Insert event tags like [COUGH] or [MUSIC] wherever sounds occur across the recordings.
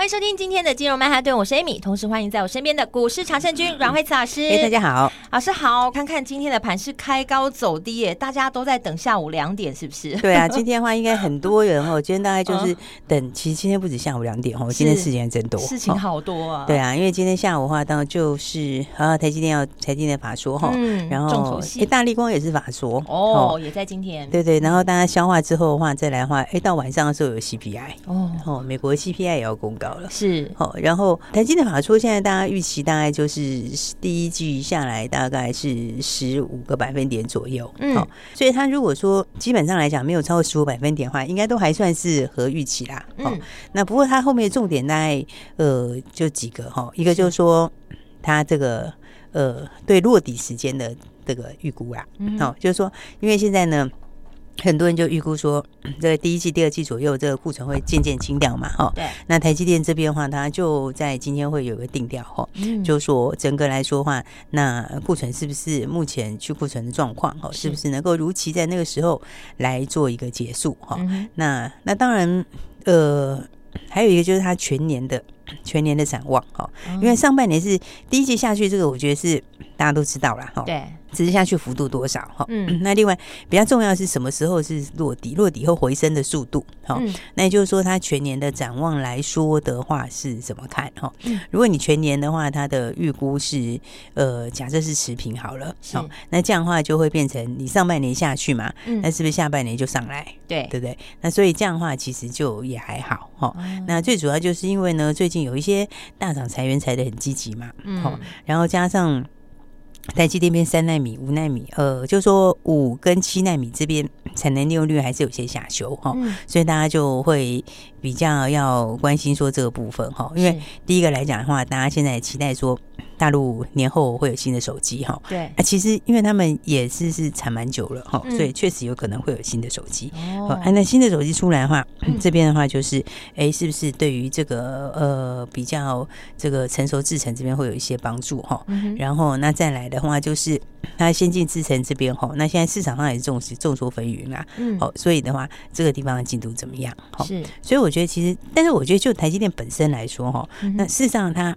欢迎收听今天的金融曼哈顿，我是 Amy，同时欢迎在我身边的股市常胜军阮慧慈老师。哎，大家好，老师好。看看今天的盘是开高走低耶，大家都在等下午两点，是不是？对啊，[LAUGHS] 今天的话应该很多人哦。今天大概就是等，其实今天不止下午两点哦，今天事情还真多，事情好多啊。对啊，因为今天下午的话，当然就是啊，台积电要台积电法说哈，然后哎，大立光也是法说哦，也在今天。对对，然后大家消化之后的话，再来的话，哎，到晚上的时候有 CPI 哦哦，美国的 CPI 也要公告了，是。哦。然后台积电法说，现在大家预期大概就是第一季下来大概是十五个百分点左右，嗯，好，所以他如果说基本上来讲没有超过十五百分点的话，应该都还算是合预期啦，嗯，那不过他后面的重点大概呃就几个哈，一个就是说他这个呃对落底时间的这个预估啦，好，就是说因为现在呢。很多人就预估说，这个第一季、第二季左右，这个库存会渐渐清掉嘛，哈。对。那台积电这边的话，它就在今天会有个定调，哈，就说整个来说的话，那库存是不是目前去库存的状况，哈，是不是能够如期在那个时候来做一个结束，哈。那那当然，呃，还有一个就是它全年的全年的展望，哈，因为上半年是第一季下去，这个我觉得是大家都知道了，哈。对。只是下去幅度多少哈？嗯，[CLEARS THROAT] 那另外比较重要的是什么时候是落底？落底后回升的速度哈？嗯，那也就是说，它全年的展望来说的话是怎么看哈？嗯，如果你全年的话，它的预估是呃，假设是持平好了，好，那这样的话就会变成你上半年下去嘛，嗯，那是不是下半年就上来？对，对不对？那所以这样的话其实就也还好哈。那最主要就是因为呢，最近有一些大厂裁员裁的很积极嘛，嗯，然后加上。台积电变三纳米、五纳米，呃，就说五跟七纳米这边产能利用率还是有些下修哈，嗯、所以大家就会比较要关心说这个部分哈，因为第一个来讲的话，大家现在期待说。大陆年后会有新的手机哈，对。啊，其实因为他们也是是产蛮久了哈，所以确实有可能会有新的手机。哦，那新的手机出来的话，这边的话就是，哎，是不是对于这个呃比较这个成熟制程这边会有一些帮助哈？然后那再来的话就是，那先进制程这边哈，那现在市场上也是众众说纷纭啦，嗯，好，所以的话这个地方的进度怎么样？是，所以我觉得其实，但是我觉得就台积电本身来说哈，那事实上它。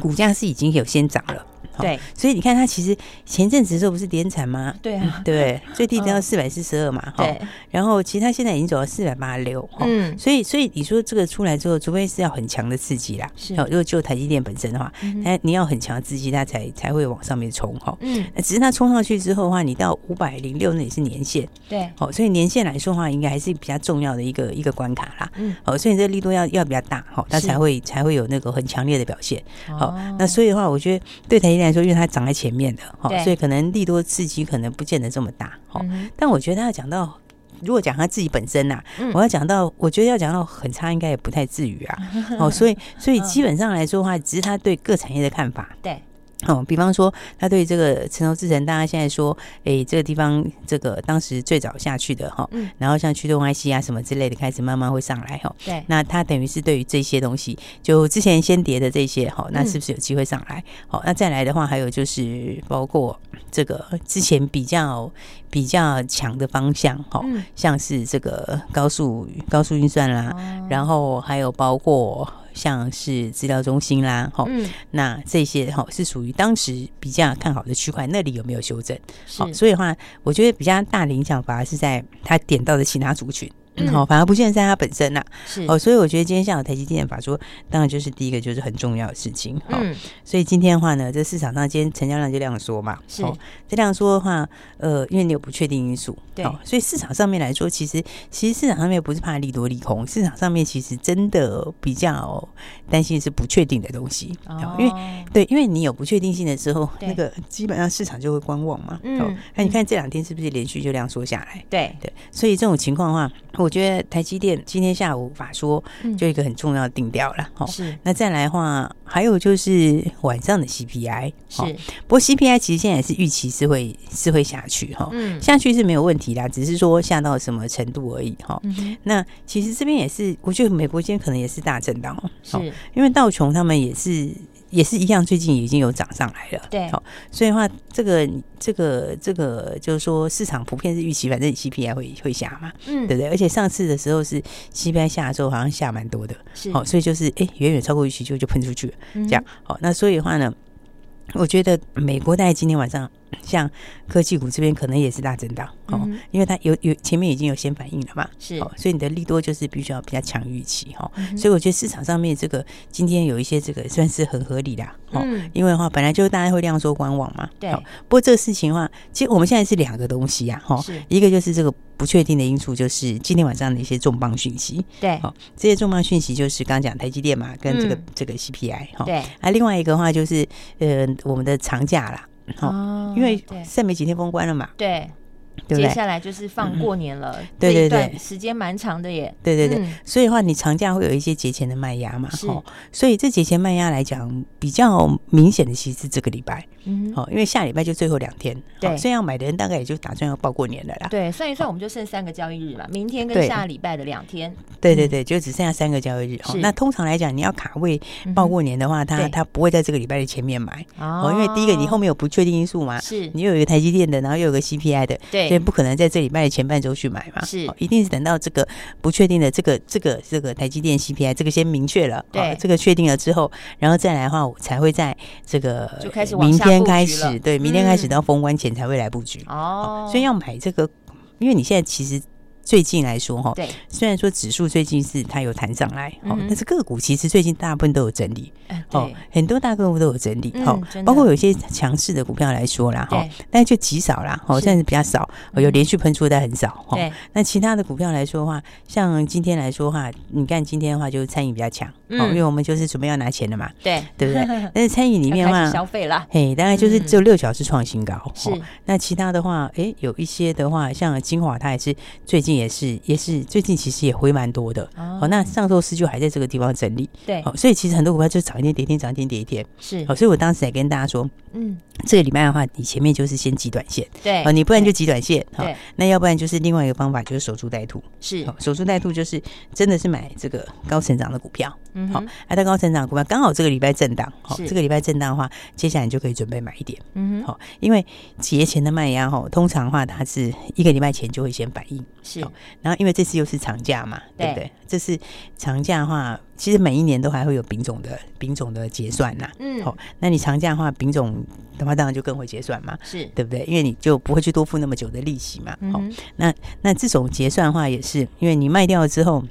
股价是已经有先涨了。对，所以你看，它其实前阵子的时候不是跌惨吗？对啊，对，[LAUGHS] 最低到四百四十二嘛，对。然后其实它现在已经走到四百八十六，嗯。所以，所以你说这个出来之后，除非是要很强的刺激啦，是。如果就台积电本身的话，那，你要很强的刺激，它才才会往上面冲哈。嗯。只是它冲上去之后的话，你到五百零六那也是年线，对。好，所以年线来说的话，应该还是比较重要的一个一个关卡啦。嗯。好，所以这个力度要要比较大哈，它才会才会有那个很强烈的表现。好，那所以的话，我觉得对台积电来说，因为它长在前面的，哈，所以可能利多刺激可能不见得这么大，哈。但我觉得他要讲到，如果讲他自己本身呐，我要讲到，我觉得要讲到很差，应该也不太至于啊。[LAUGHS] 哦，所以所以基本上来说的话，只是他对各产业的看法，对。哦，比方说，他对这个成熟制程，大家现在说，哎，这个地方这个当时最早下去的哈，嗯，然后像驱动 IC 啊什么之类的，开始慢慢会上来哈，对，那他等于是对于这些东西，就之前先跌的这些哈，那是不是有机会上来？好，那再来的话，还有就是包括这个之前比较比较强的方向哈，像是这个高速高速运算啦，然后还有包括。像是资料中心啦，哈，嗯，那这些哈是属于当时比较看好的区块，那里有没有修正？好，所以的话，我觉得比较大的影响反而是在他点到的其他族群。嗯，好，反而不见得在它本身呐。是哦，所以我觉得今天下午台积电法说，当然就是第一个就是很重要的事情。嗯，所以今天的话呢，这市场上今天成交量就量缩嘛。是，这量缩的话，呃，因为你有不确定因素。对。所以市场上面来说，其实其实市场上面不是怕利多利空，市场上面其实真的比较担心是不确定的东西。哦。因为对，因为你有不确定性的时候，那个基本上市场就会观望嘛。嗯。那你看这两天是不是连续就量缩下来？对对。所以这种情况的话。我觉得台积电今天下午法说就一个很重要的定调了。哦、嗯，是。那再来的话，还有就是晚上的 CPI 是。不过 CPI 其实现在也是预期是会是会下去哈，嗯，下去是没有问题啦，只是说下到什么程度而已哈。嗯、那其实这边也是，我觉得美国今天可能也是大震荡哦，是因为道琼他们也是。也是一样，最近已经有涨上来了。对，好，所以的话，这个、这个、这个，就是说，市场普遍是预期，反正 CPI 会会下嘛，嗯，对不对？而且上次的时候是 CPI 下的时候，好像下蛮多的，是，好，所以就是哎，远远超过预期就就喷出去了，这样，好，那所以的话呢，我觉得美国大概今天晚上。像科技股这边可能也是大震荡哦，嗯、因为它有有前面已经有先反应了嘛，是。哦，所以你的利多就是必须要比较强预期哈，嗯、所以我觉得市场上面这个今天有一些这个算是很合理的哦，嗯、因为的话本来就大家会量缩观望嘛，对，不过这个事情的话，其实我们现在是两个东西呀，哈，一个就是这个不确定的因素，就是今天晚上的一些重磅讯息，对，哦，这些重磅讯息就是刚刚讲台积电嘛，跟这个、嗯、这个 CPI 哈，对，啊，另外一个的话就是呃我们的长假啦。哦，因为剩没几天封关了嘛，对。接下来就是放过年了，对对对，时间蛮长的耶。对对对，所以的话，你长假会有一些节前的卖压嘛，是。所以这节前卖压来讲，比较明显的其实是这个礼拜，嗯，哦，因为下礼拜就最后两天，对，所以要买的人大概也就打算要报过年了啦。对，算一算，我们就剩三个交易日嘛，明天跟下礼拜的两天。对对对，就只剩下三个交易日。是。那通常来讲，你要卡位报过年的话，他他不会在这个礼拜的前面买哦，因为第一个你后面有不确定因素嘛，是你又有一个台积电的，然后又有个 CPI 的，对。所以不可能在这礼拜的前半周去买嘛，是，一定是等到这个不确定的这个这个这个台积电 CPI 这个先明确了，对，这个确定了之后，然后再来的话，我才会在这个就开始明天开始，对，明天开始到封关前才会来布局。哦，所以要买这个，因为你现在其实。最近来说哈，对，虽然说指数最近是它有弹上来，哦，但是个股其实最近大部分都有整理，哦，很多大个股都有整理，哈，包括有些强势的股票来说啦，哈，但就极少啦，哦，现在是比较少，有连续喷出的但很少，哈，那其他的股票来说的话，像今天来说的话，你看今天的话就是餐饮比较强，哦，因为我们就是准备要拿钱了嘛，对，对不对？[LAUGHS] 但是餐饮里面的话，消费了，嘿，大概就是只有六小是创新高，是，那其他的话，哎，有一些的话，像精华它也是最近。也是也是最近其实也回蛮多的。哦，那上周四就还在这个地方整理，对，好所以其实很多股票就涨一天跌一天，涨一天跌一天，是，好所以我当时也跟大家说，嗯，这个礼拜的话，你前面就是先挤短线，对，你不然就挤短线，对，那要不然就是另外一个方法就是守株待兔，是，守株待兔就是真的是买这个高成长的股票，嗯，好，还在高成长股票刚好这个礼拜震荡，好，这个礼拜震荡的话，接下来你就可以准备买一点，嗯，好，因为节前的卖压哈，通常的话它是一个礼拜前就会先反应，是。然后，因为这次又是长假嘛，对不对？这是长假的话，其实每一年都还会有丙种的丙种的结算呐。嗯，好，那你长假的话，丙种的话当然就更会结算嘛，是对不对？因为你就不会去多付那么久的利息嘛。好，那那这种结算的话，也是因为你卖掉了之后，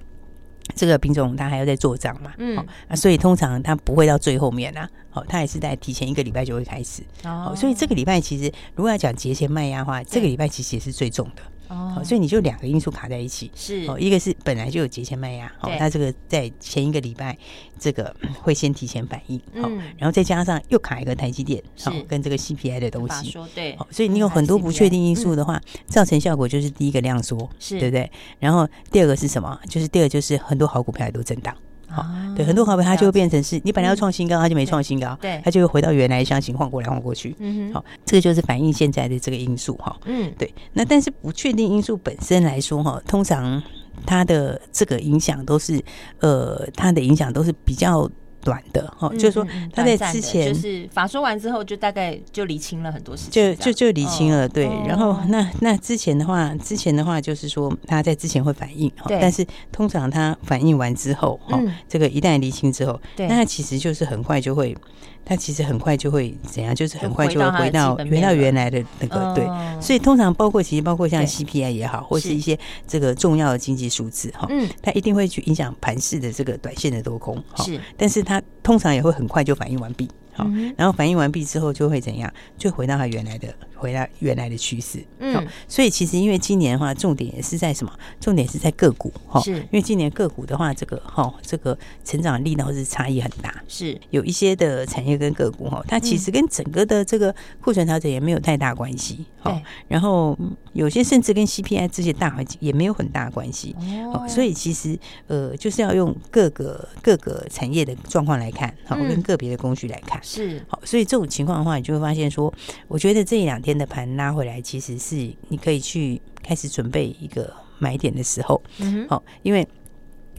这个品种它还要再做账嘛。嗯，啊，所以通常它不会到最后面啊。好，它也是在提前一个礼拜就会开始。哦，所以这个礼拜其实如果要讲节前卖压的话，这个礼拜其实也是最重的。哦，所以你就两个因素卡在一起，是。哦，一个是本来就有节前卖压，哦，它这个在前一个礼拜这个会先提前反应，嗯，然后再加上又卡一个台积电，哦，跟这个 CPI 的东西，对，所以你有很多不确定因素的话，造成效果就是第一个量缩，是。对不对？然后第二个是什么？就是第二个就是很多好股票也都震荡。好，对，很多好朋友它就会变成是你本来要创新高，它就没创新高，对，它就会回到原来箱型晃过来晃过去。嗯哼，好，这个就是反映现在的这个因素哈。嗯，对。那但是不确定因素本身来说哈，通常它的这个影响都是呃，它的影响都是比较。短的哈，就是说他在之前就是法说完之后，就大概就理清了很多事情，就就就理清了。对，然后那那之前的话，之前的话就是说他在之前会反应，但是通常他反应完之后，哈，这个一旦理清之后，那他其实就是很快就会。它其实很快就会怎样，就是很快就会回到回到原来的那个对，所以通常包括其实包括像 CPI 也好，或是一些这个重要的经济数字哈，嗯，它一定会去影响盘势的这个短线的多空哈，是，但是它通常也会很快就反应完毕。好，然后反应完毕之后就会怎样？就回到它原来的。回到原来的趋势，嗯，所以其实因为今年的话，重点也是在什么？重点是在个股，哈，是。因为今年个股的话，这个哈，这个成长力道是差异很大，是。有一些的产业跟个股哈，它其实跟整个的这个库存调整也没有太大关系，好，然后有些甚至跟 CPI 这些大环境也没有很大关系，哦，所以其实呃，就是要用各个各个产业的状况来看，好，跟个别的工具来看，是。好，所以这种情况的话，你就会发现说，我觉得这一两天。的盘拉回来，其实是你可以去开始准备一个买点的时候，嗯，好，因为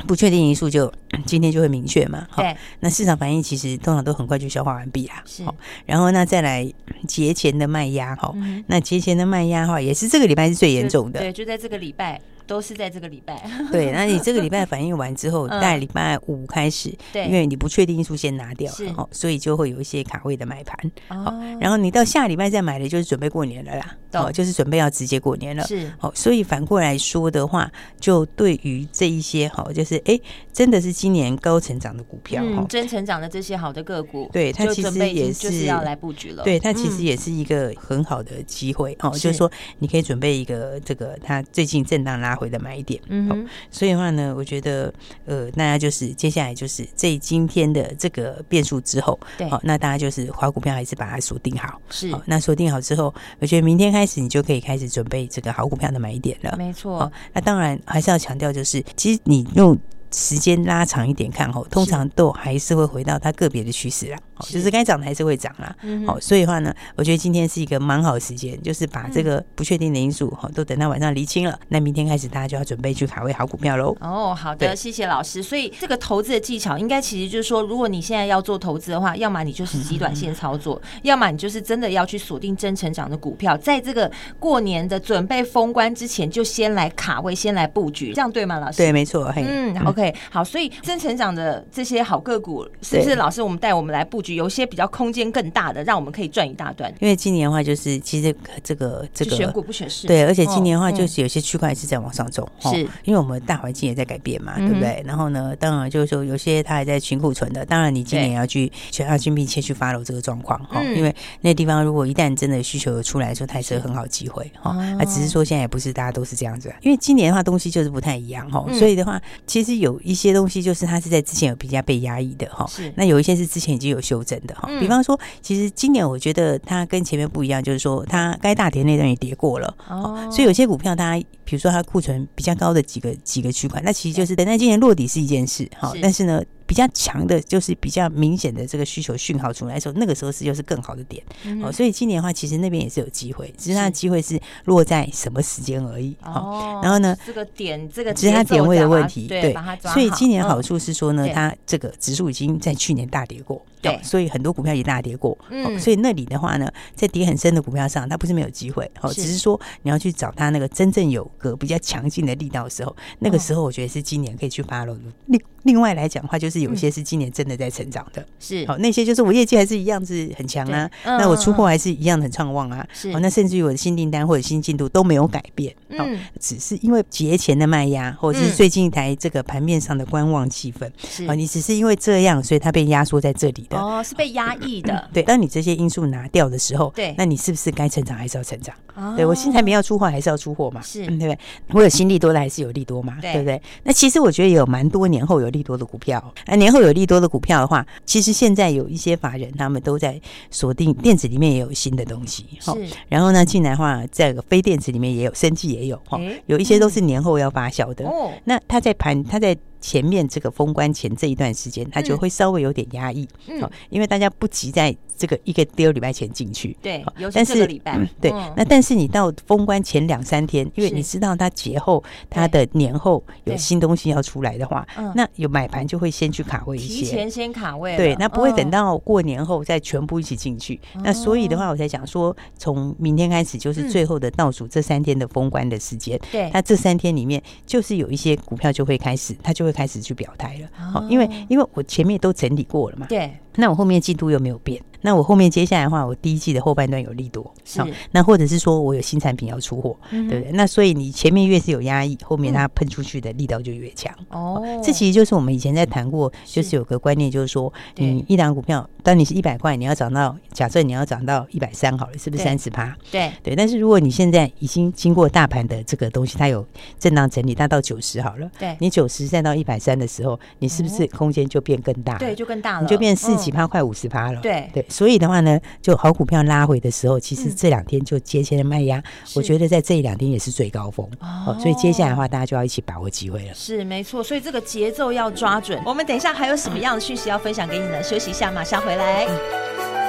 不确定因素就 [CLEARS THROAT] 今天就会明确嘛，好，那市场反应其实通常都很快就消化完毕啦，是，然后那再来节前的卖压，哈，那节前的卖压的话，也是这个礼拜是最严重的，对，就在这个礼拜。都是在这个礼拜，对。[LAUGHS] 那你这个礼拜反应完之后，在礼拜五开始，对，因为你不确定因素先拿掉，哦，所以就会有一些卡位的买盘，哦。然后你到下礼拜再买的，就是准备过年了啦，哦，就是准备要直接过年了，是。哦，所以反过来说的话，就对于这一些，好，就是哎，真的是今年高成长的股票，嗯，真成长的这些好的个股，对，它其实也是要来布局了，对，它其实也是一个很好的机会，哦，就是说你可以准备一个这个它最近震荡拉回的买点。嗯、哦，所以的话呢，我觉得呃，大家就是接下来就是这今天的这个变数之后，对，好、哦，那大家就是花股票还是把它锁定好，是、哦，那锁定好之后，我觉得明天开始你就可以开始准备这个好股票的买点了，没错、哦。那当然还是要强调，就是其实你用。时间拉长一点看后，通常都还是会回到它个别的趋势啦。好，就是该涨的还是会涨啦。好，所以的话呢，我觉得今天是一个蛮好的时间，就是把这个不确定的因素哈，都等到晚上厘清了，那明天开始大家就要准备去卡位好股票喽。哦，好的，谢谢老师。所以这个投资的技巧，应该其实就是说，如果你现在要做投资的话，要么你就是极短线操作，要么你就是真的要去锁定真成长的股票，在这个过年的准备封关之前，就先来卡位，先来布局，这样对吗，老师？对，没错。嗯，OK，好，所以真成长的这些好个股，是不是老师我们带我们来布局？有些比较空间更大的，让我们可以赚一大段。因为今年的话，就是其实这个这个选股不选市，对，而且今年的话，就是有些区块是在往上走，是因为我们大环境也在改变嘛，对不对？然后呢，当然就是说有些它还在群库存的，当然你今年要去全要去密切去 follow 这个状况哈，因为那地方如果一旦真的需求有出来的时候，它是很好机会哈。那只是说现在也不是大家都是这样子，因为今年的话东西就是不太一样哈，所以的话，其实有一些东西就是它是在之前有比较被压抑的哈，那有一些是之前已经有修正的哈，比方说。其实今年我觉得它跟前面不一样，就是说它该大跌那段也跌过了，哦，所以有些股票它，比如说它库存比较高的几个几个区块，那其实就是等待今年落底是一件事，哈，但是呢。比较强的，就是比较明显的这个需求讯号出来的时候，那个时候是又是更好的点、嗯、哦。所以今年的话，其实那边也是有机会，只是它的机会是落在什么时间而已。哦，然后呢，这个点这个只是它点位的问题，对。所以今年好处是说呢，它这个指数已经在去年大跌过，对，所以很多股票也大跌过。嗯，所以那里的话呢，在跌很深的股票上，它不是没有机会，哦，只是说你要去找它那个真正有个比较强劲的力道的时候，那个时候我觉得是今年可以去 follow。另另外来讲的话，就是有些是今年真的在成长的，是好那些就是我业绩还是一样是很强啊，那我出货还是一样很畅旺啊，是那甚至于我的新订单或者新进度都没有改变，嗯，只是因为节前的卖压，或者是最近一台这个盘面上的观望气氛，是你只是因为这样，所以它被压缩在这里的哦，是被压抑的，对。当你这些因素拿掉的时候，对，那你是不是该成长还是要成长？对我新产品要出货还是要出货嘛？是对不对？我有新利多的还是有利多嘛？对不对？那其实我觉得也有蛮多年后有利多的股票，那年后有利多的股票的话，其实现在有一些法人他们都在锁定电子里面也有新的东西，是。然后呢，进来的话，在非电子里面也有，生技也有，哈，有一些都是年后要发酵的。哦，那他在盘，他在。前面这个封关前这一段时间，它就会稍微有点压抑，嗯，因为大家不急在这个一个第二礼拜前进去，对，但是礼拜，对，那但是你到封关前两三天，因为你知道它节后它的年后有新东西要出来的话，那有买盘就会先去卡位一些，提前先卡位，对，那不会等到过年后再全部一起进去。那所以的话，我才讲说，从明天开始就是最后的倒数这三天的封关的时间，对，那这三天里面就是有一些股票就会开始，它就会。开始去表态了，好，因为因为我前面都整理过了嘛，对，那我后面进度又没有变。那我后面接下来的话，我第一季的后半段有利多，是。那或者是说我有新产品要出货，嗯、对不对？那所以你前面越是有压抑，后面它喷出去的力道就越强。哦，这其实就是我们以前在谈过，就是有个观念，就是说你一档股票，当你是一百块，你要涨到假设你要涨到一百三好了，是不是三十趴？对对。但是如果你现在已经经过大盘的这个东西，它有震荡整理，它到九十好了，对，你九十再到一百三的时候，你是不是空间就变更大？对，就更大了，你就变四几趴，快五十趴了。对对，所以的话呢。就好股票拉回的时候，其实这两天就节前的卖压，我觉得在这一两天也是最高峰哦。所以接下来的话，大家就要一起把握机会了。是没错，所以这个节奏要抓准。我们等一下还有什么样的讯息要分享给你呢？休息一下，马上回来。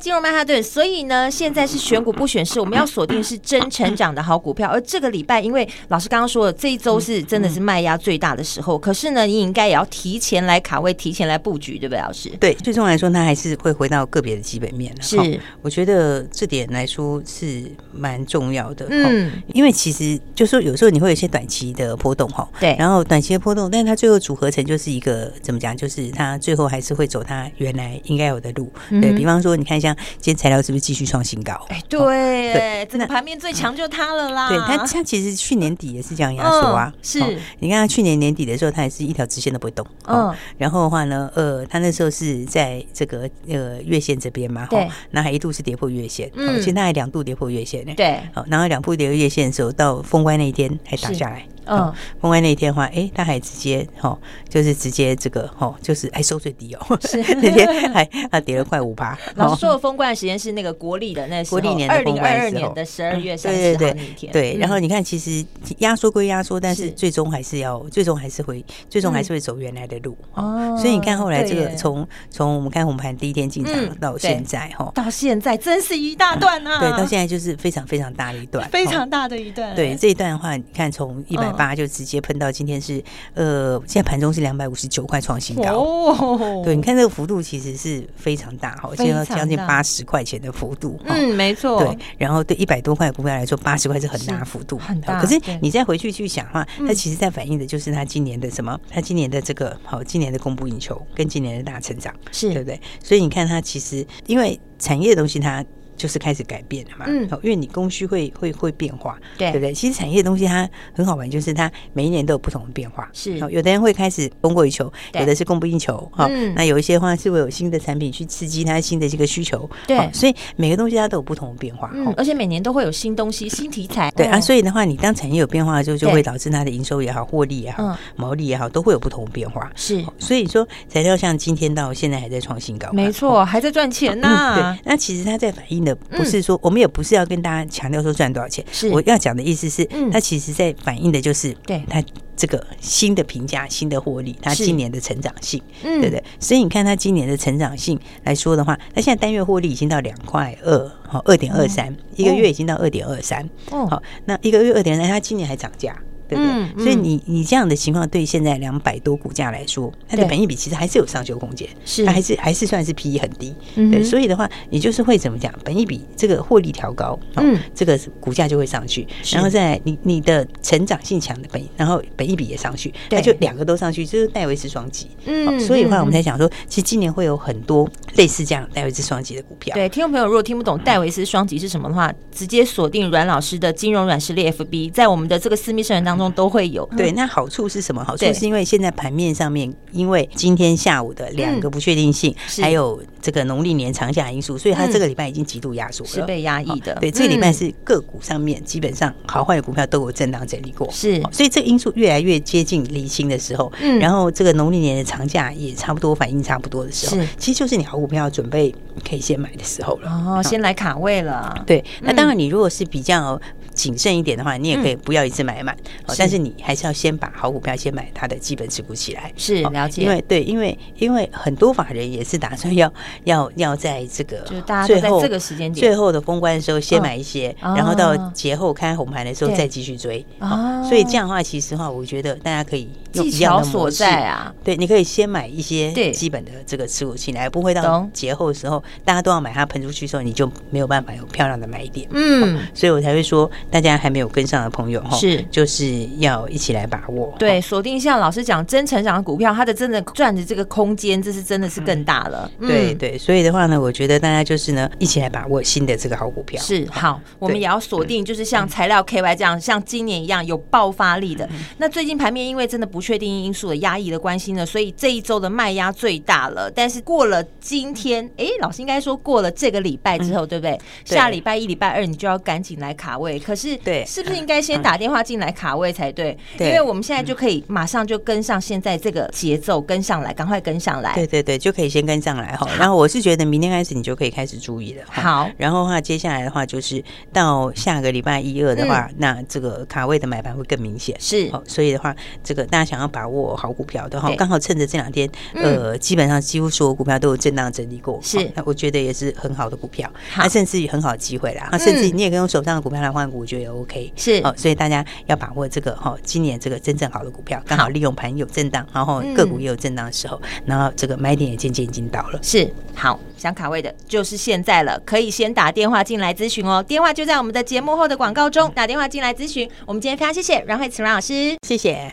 金融曼哈顿，所以呢，现在是选股不选市，我们要锁定是真成长的好股票。而这个礼拜，因为老师刚刚说了，这一周是真的是卖压最大的时候，可是呢，你应该也要提前来卡位，提前来布局，对不对，老师？对，最终来说，它还是会回到个别的基本面。是，我觉得这点来说是蛮重要的。嗯，因为其实就说有时候你会有一些短期的波动哈，对，然后短期的波动，但是它最后组合成就是一个怎么讲？就是它最后还是会走它原来应该有的路。对，比方说，你看像。今天材料是不是继续创新高？哎，对，对，整个盘面最强就它了啦。对它，它其实去年底也是这样压缩啊。是，你看它去年年底的时候，它也是一条直线都不会动。嗯，然后的话呢，呃，它那时候是在这个呃月线这边嘛，对，然后还一度是跌破月线，嗯，其实它还两度跌破月线呢。对，好，然后两度跌破月线的时候，到封关那一天还打下来。嗯，封关那一天的话，哎，他还直接哈，就是直接这个哈，就是哎收最低哦，是 [LAUGHS] 那天还啊跌了快五趴。老师说的封关的时间是那个国历的那国历年二零二二年的十二月三十号那一天。对，然后你看，其实压缩归压缩，但是最终还是要，最终还是会，最终还是会走原来的路。哦，所以你看后来这个从从我们看红盘第一天进场到现在哈，到现在真是一大段啊。对，到现在就是非常非常大的一段，非常大的一段。对，这一段的话，你看从一百。八就直接喷到今天是呃，现在盘中是两百五十九块创新高。哦，对，你看这个幅度其实是非常大哈，现在将近八十块钱的幅度。嗯，没错。对，然后对一百多块股票来说，八十块是很大幅度，很大。可是你再回去去想的话，它其实在反映的就是它今年的什么？它今年的这个好，今年的供不应求跟今年的大成长，是对不对？所以你看它其实因为产业的东西它。就是开始改变了嘛，嗯，因为你供需会会会变化，对，对不对？其实产业的东西它很好玩，就是它每一年都有不同的变化，是。有的人会开始供过于求，有的是供不应求，哈。那有一些话是会有新的产品去刺激它新的这个需求，对。所以每个东西它都有不同的变化，嗯，而且每年都会有新东西、新题材，对啊。所以的话，你当产业有变化的时候，就会导致它的营收也好、获利也好、毛利也好，都会有不同的变化，是。所以说，材料像今天到现在还在创新高，没错，还在赚钱呢。对，那其实它在反映的不是说我。我们也不是要跟大家强调说赚多少钱，是我要讲的意思是，它其实在反映的就是对它这个新的评价、新的获利，它今年的成长性，嗯对不对？所以你看它今年的成长性来说的话，它现在单月获利已经到两块二，好，二点二三，一个月已经到二点二三，好，那一个月二点三，它今年还涨价。对不对？嗯嗯、所以你你这样的情况，对现在两百多股价来说，它的本益比其实还是有上修空间，是它还是还是算是 P E 很低。嗯、对，所以的话，你就是会怎么讲？本益比这个获利调高，嗯，这个股价就会上去，然后再你你的成长性强的本，然后本益比也上去，对，它就两个都上去，就是戴维斯双击。嗯，所以的话，我们才想说，其实今年会有很多类似这样戴维斯双击的股票。对，听众朋友如果听不懂戴维斯双击是什么的话，直接锁定阮老师的金融软实力 F B，在我们的这个私密社团当中都会有。对，那好处是什么？好处是因为现在盘面上面，因为今天下午的两个不确定性，还有这个农历年长假因素，所以它这个礼拜已经极度压缩了，是被压抑的。对，这个礼拜是个股上面基本上好坏的股票都有震荡整理过，是。所以这个因素越来越接近厘清的时候，嗯，然后这个农历年的长假也差不多反应差不多的时候，其实就是你好股票准备可以先买的时候了。哦，先来卡位了。对，那当然你如果是比较。谨慎一点的话，你也可以不要一次买满，是。但是你还是要先把好股票先买它的基本持股起来。是了解，因为对，因为因为很多法人也是打算要 [LAUGHS] 要要在这个就是大家都在这个时间点。最后的封关的时候先买一些，哦、然后到节后开红盘的时候再继续追。哦，所以这样的话，其实的话，我觉得大家可以用一样的模式啊。对，你可以先买一些基本的这个持股进来，不会到节后的时候大家都要买它喷出去的时候，你就没有办法有漂亮的买点。嗯，所以我才会说，大家还没有跟上的朋友哈，是。就是要一起来把握。对，锁定像老师讲真成长的股票，它的真的赚的这个空间，这是真的是更大了。对对，所以的话呢，我觉得大家就是呢，一起来把握新的这个好股票。是好，我们也要锁定，就是像材料 KY 这样，像今年一样有爆发力的。那最近盘面因为真的不确定因素的压抑的关系呢，所以这一周的卖压最大了。但是过了今天，哎，老师应该说过了这个礼拜之后，对不对？下礼拜一、礼拜二你就要赶紧来卡位。可是，对，是不是应该先打电话进来卡位才对？因为我们现在就可以马上就跟上现在这个节奏，跟上来，赶快跟上来。对对对，就可以先跟上来哈。然后我是觉得明天开始你就可以开始注意了。好，然后的话接下来的话就是到下个礼拜一二的话，那这个卡位的买盘会更明显。是，所以的话，这个大家想要把握好股票的话，刚好趁着这两天，呃，基本上几乎所有股票都有震荡整理过。是，那我觉得也是很好的股票，那甚至于很好的机会啦。那甚至你也可以用手上的股票来换股，我觉得也 OK。是，哦，所以大家要把握这个哈，今年这个真正好的股票，刚好利用盘有震荡，然后个股也有震荡的时候，然后这个买点也渐渐已经到了。是，好，想卡位的就是现在了，可以先打电话进来咨询哦，电话就在我们的节目后的广告中，打电话进来咨询。我们今天非常谢谢阮慧慈阮老师，谢谢。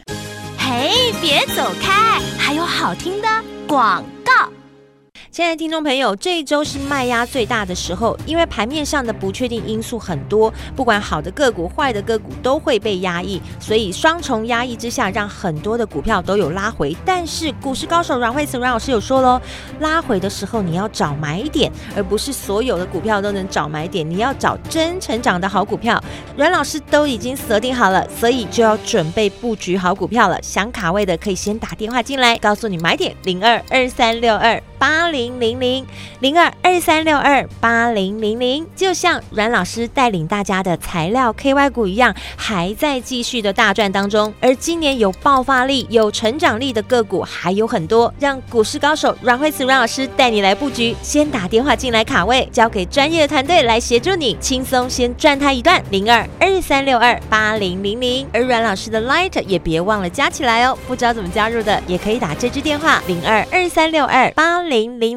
嘿，别走开，还有好听的广告。现在听众朋友，这一周是卖压最大的时候，因为盘面上的不确定因素很多，不管好的个股、坏的个股都会被压抑，所以双重压抑之下，让很多的股票都有拉回。但是股市高手阮蕙慈阮老师有说喽，拉回的时候你要找买点，而不是所有的股票都能找买点，你要找真成长的好股票。阮老师都已经锁定好了，所以就要准备布局好股票了。想卡位的可以先打电话进来，告诉你买点零二二三六二八零。零零零零二二三六二八零零零，就像阮老师带领大家的材料 KY 股一样，还在继续的大赚当中。而今年有爆发力、有成长力的个股还有很多，让股市高手阮蕙慈阮老师带你来布局。先打电话进来卡位，交给专业的团队来协助你，轻松先赚他一段。零二二三六二八零零零，而阮老师的 Light 也别忘了加起来哦。不知道怎么加入的，也可以打这支电话零二二三六二八零零